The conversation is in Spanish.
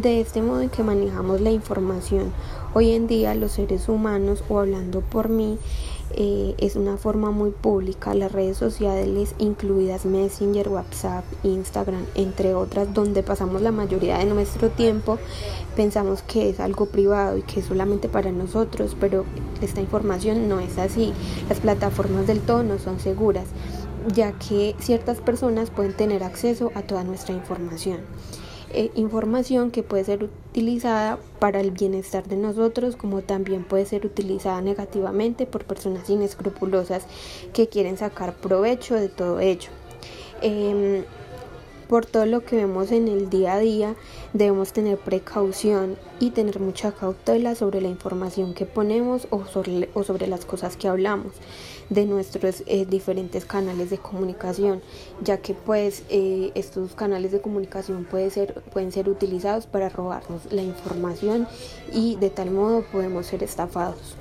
de este modo en que manejamos la información. Hoy en día los seres humanos, o hablando por mí, eh, es una forma muy pública. Las redes sociales, incluidas Messenger, WhatsApp, Instagram, entre otras, donde pasamos la mayoría de nuestro tiempo, pensamos que es algo privado y que es solamente para nosotros, pero esta información no es así. Las plataformas del todo no son seguras, ya que ciertas personas pueden tener acceso a toda nuestra información. Eh, información que puede ser utilizada para el bienestar de nosotros como también puede ser utilizada negativamente por personas inescrupulosas que quieren sacar provecho de todo ello. Em, por todo lo que vemos en el día a día, debemos tener precaución y tener mucha cautela sobre la información que ponemos o sobre, las cosas que hablamos de nuestros eh, diferentes canales de comunicación, ya que pues eh, estos canales de comunicación pueden ser utilizados para robarnos la información y de tal modo podemos ser estafados.